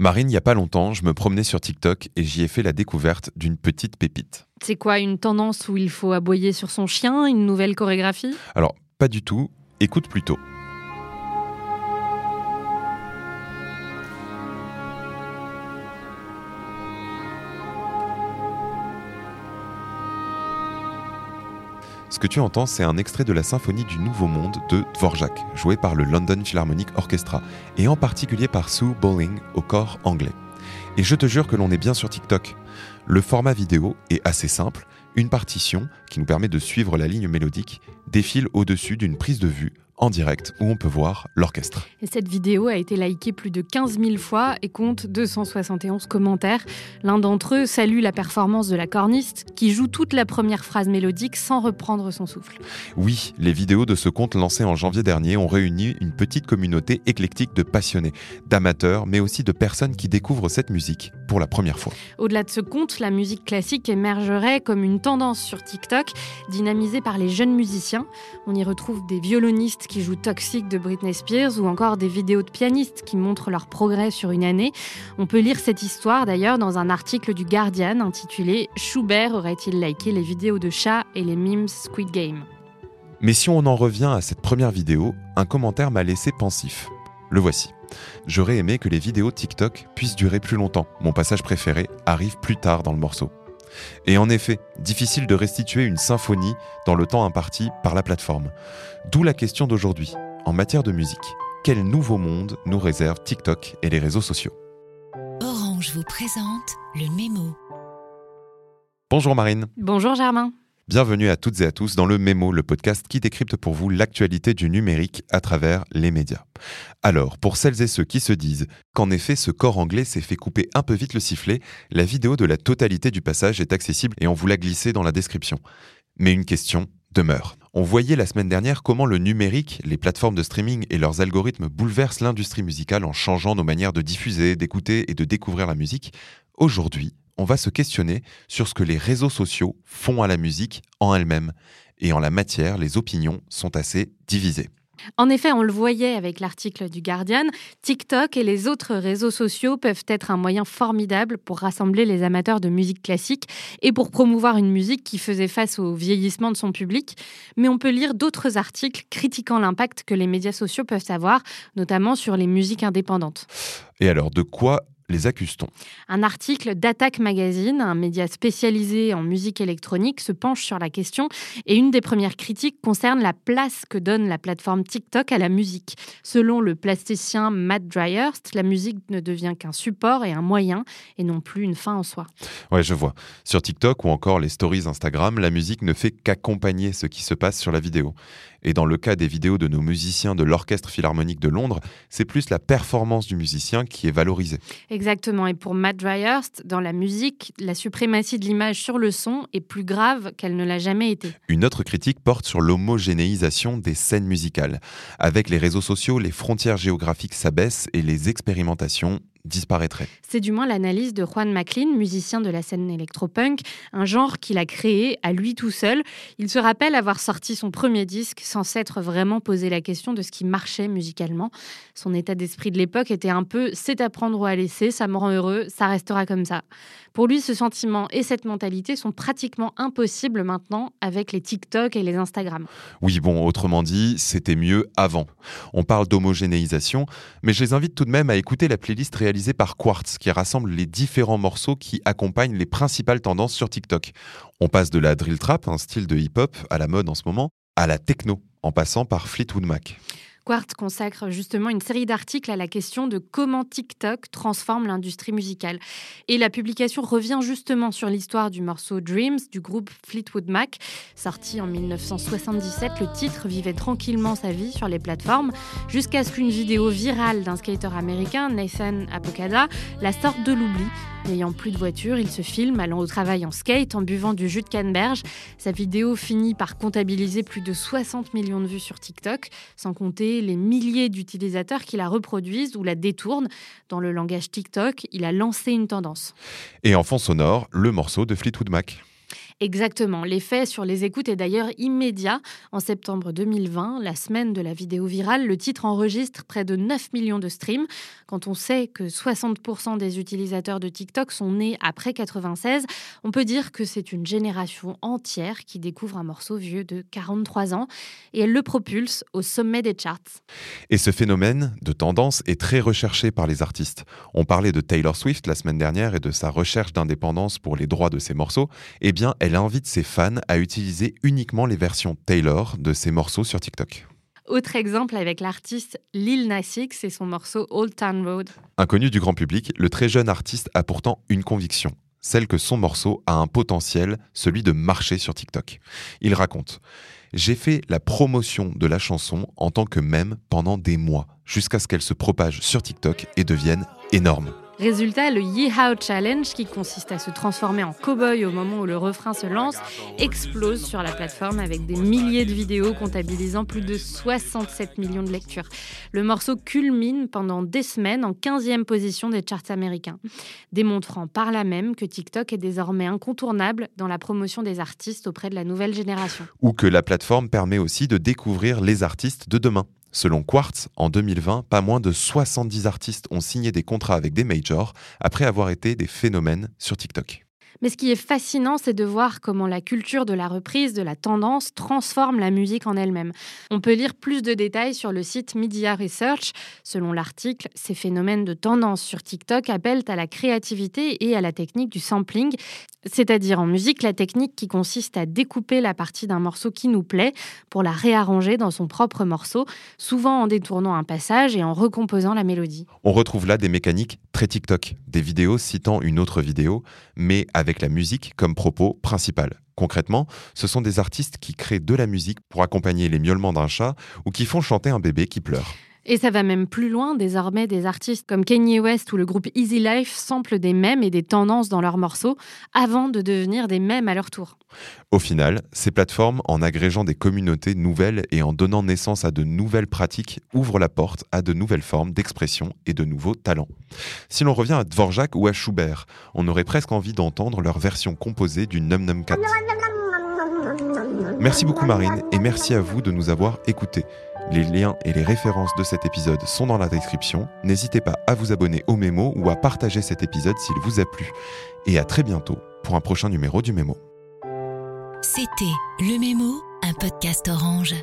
Marine, il n'y a pas longtemps, je me promenais sur TikTok et j'y ai fait la découverte d'une petite pépite. C'est quoi une tendance où il faut aboyer sur son chien, une nouvelle chorégraphie? Alors, pas du tout, écoute plutôt. Ce que tu entends, c'est un extrait de la symphonie du Nouveau Monde de Dvorak, joué par le London Philharmonic Orchestra, et en particulier par Sue Bowling au corps anglais. Et je te jure que l'on est bien sur TikTok. Le format vidéo est assez simple, une partition qui nous permet de suivre la ligne mélodique défile au-dessus d'une prise de vue en direct où on peut voir l'orchestre. Et cette vidéo a été likée plus de 15 000 fois et compte 271 commentaires. L'un d'entre eux salue la performance de la corniste qui joue toute la première phrase mélodique sans reprendre son souffle. Oui, les vidéos de ce conte lancé en janvier dernier ont réuni une petite communauté éclectique de passionnés, d'amateurs, mais aussi de personnes qui découvrent cette musique pour la première fois. Au-delà de ce conte, la musique classique émergerait comme une tendance sur TikTok, dynamisée par les jeunes musiciens. On y retrouve des violonistes qui jouent Toxic de Britney Spears ou encore des vidéos de pianistes qui montrent leur progrès sur une année. On peut lire cette histoire d'ailleurs dans un article du Guardian intitulé Schubert aurait-il liké les vidéos de chats et les memes Squid Game? Mais si on en revient à cette première vidéo, un commentaire m'a laissé pensif. Le voici. J'aurais aimé que les vidéos TikTok puissent durer plus longtemps. Mon passage préféré arrive plus tard dans le morceau. Et en effet, difficile de restituer une symphonie dans le temps imparti par la plateforme. D'où la question d'aujourd'hui. En matière de musique, quel nouveau monde nous réserve TikTok et les réseaux sociaux? Orange vous présente le mémo. Bonjour Marine. Bonjour Germain. Bienvenue à toutes et à tous dans le Mémo, le podcast qui décrypte pour vous l'actualité du numérique à travers les médias. Alors, pour celles et ceux qui se disent qu'en effet ce corps anglais s'est fait couper un peu vite le sifflet, la vidéo de la totalité du passage est accessible et on vous l'a glissé dans la description. Mais une question demeure. On voyait la semaine dernière comment le numérique, les plateformes de streaming et leurs algorithmes bouleversent l'industrie musicale en changeant nos manières de diffuser, d'écouter et de découvrir la musique. Aujourd'hui, on va se questionner sur ce que les réseaux sociaux font à la musique en elle-même. Et en la matière, les opinions sont assez divisées. En effet, on le voyait avec l'article du Guardian, TikTok et les autres réseaux sociaux peuvent être un moyen formidable pour rassembler les amateurs de musique classique et pour promouvoir une musique qui faisait face au vieillissement de son public. Mais on peut lire d'autres articles critiquant l'impact que les médias sociaux peuvent avoir, notamment sur les musiques indépendantes. Et alors, de quoi les accuse-t-on Un article d'Attack Magazine, un média spécialisé en musique électronique, se penche sur la question et une des premières critiques concerne la place que donne la plateforme TikTok à la musique. Selon le plasticien Matt Dryerst, la musique ne devient qu'un support et un moyen et non plus une fin en soi. Ouais, je vois. Sur TikTok ou encore les stories Instagram, la musique ne fait qu'accompagner ce qui se passe sur la vidéo. Et dans le cas des vidéos de nos musiciens de l'Orchestre Philharmonique de Londres, c'est plus la performance du musicien qui est valorisée. Exactement. Et pour Matt Dryerst, dans la musique, la suprématie de l'image sur le son est plus grave qu'elle ne l'a jamais été. Une autre critique porte sur l'homogénéisation des scènes musicales. Avec les réseaux sociaux, les frontières géographiques s'abaissent et les expérimentations disparaîtrait. C'est du moins l'analyse de Juan McLean, musicien de la scène électropunk, un genre qu'il a créé à lui tout seul. Il se rappelle avoir sorti son premier disque sans s'être vraiment posé la question de ce qui marchait musicalement. Son état d'esprit de l'époque était un peu c'est à prendre ou à laisser, ça me rend heureux, ça restera comme ça. Pour lui, ce sentiment et cette mentalité sont pratiquement impossibles maintenant avec les TikTok et les Instagram. Oui, bon, autrement dit, c'était mieux avant. On parle d'homogénéisation, mais je les invite tout de même à écouter la playlist réalisée par Quartz qui rassemble les différents morceaux qui accompagnent les principales tendances sur TikTok. On passe de la drill trap, un style de hip-hop à la mode en ce moment, à la techno, en passant par Fleetwood Mac. Quartz consacre justement une série d'articles à la question de comment TikTok transforme l'industrie musicale. Et la publication revient justement sur l'histoire du morceau Dreams du groupe Fleetwood Mac. Sorti en 1977, le titre vivait tranquillement sa vie sur les plateformes jusqu'à ce qu'une vidéo virale d'un skater américain, Nathan Apokada, la sorte de l'oubli. N'ayant plus de voiture, il se filme allant au travail en skate en buvant du jus de canneberge. Sa vidéo finit par comptabiliser plus de 60 millions de vues sur TikTok, sans compter les milliers d'utilisateurs qui la reproduisent ou la détournent. Dans le langage TikTok, il a lancé une tendance. Et en fond sonore, le morceau de Fleetwood Mac. Exactement. L'effet sur les écoutes est d'ailleurs immédiat. En septembre 2020, la semaine de la vidéo virale, le titre enregistre près de 9 millions de streams. Quand on sait que 60% des utilisateurs de TikTok sont nés après 96, on peut dire que c'est une génération entière qui découvre un morceau vieux de 43 ans et elle le propulse au sommet des charts. Et ce phénomène de tendance est très recherché par les artistes. On parlait de Taylor Swift la semaine dernière et de sa recherche d'indépendance pour les droits de ses morceaux. Eh bien, elle invite ses fans à utiliser uniquement les versions Taylor de ses morceaux sur TikTok. Autre exemple avec l'artiste Lil Nas X et son morceau Old Town Road. Inconnu du grand public, le très jeune artiste a pourtant une conviction, celle que son morceau a un potentiel, celui de marcher sur TikTok. Il raconte J'ai fait la promotion de la chanson en tant que mème pendant des mois, jusqu'à ce qu'elle se propage sur TikTok et devienne énorme. Résultat, le Yeehaw Challenge, qui consiste à se transformer en cow-boy au moment où le refrain se lance, explose sur la plateforme avec des milliers de vidéos comptabilisant plus de 67 millions de lectures. Le morceau culmine pendant des semaines en 15e position des charts américains, démontrant par là même que TikTok est désormais incontournable dans la promotion des artistes auprès de la nouvelle génération. Ou que la plateforme permet aussi de découvrir les artistes de demain. Selon Quartz, en 2020, pas moins de 70 artistes ont signé des contrats avec des majors après avoir été des phénomènes sur TikTok. Mais ce qui est fascinant, c'est de voir comment la culture de la reprise, de la tendance, transforme la musique en elle-même. On peut lire plus de détails sur le site Media Research. Selon l'article, ces phénomènes de tendance sur TikTok appellent à la créativité et à la technique du sampling, c'est-à-dire en musique la technique qui consiste à découper la partie d'un morceau qui nous plaît pour la réarranger dans son propre morceau, souvent en détournant un passage et en recomposant la mélodie. On retrouve là des mécaniques très TikTok, des vidéos citant une autre vidéo, mais avec la musique comme propos principal. Concrètement, ce sont des artistes qui créent de la musique pour accompagner les miaulements d'un chat ou qui font chanter un bébé qui pleure. Et ça va même plus loin. Désormais, des artistes comme Kanye West ou le groupe Easy Life samplent des mèmes et des tendances dans leurs morceaux avant de devenir des mèmes à leur tour. Au final, ces plateformes, en agrégeant des communautés nouvelles et en donnant naissance à de nouvelles pratiques, ouvrent la porte à de nouvelles formes d'expression et de nouveaux talents. Si l'on revient à Dvorak ou à Schubert, on aurait presque envie d'entendre leur version composée du Num Num Cat. Merci beaucoup Marine et merci à vous de nous avoir écoutés. Les liens et les références de cet épisode sont dans la description. N'hésitez pas à vous abonner au Mémo ou à partager cet épisode s'il vous a plu. Et à très bientôt pour un prochain numéro du Mémo. C'était Le Mémo, un podcast orange.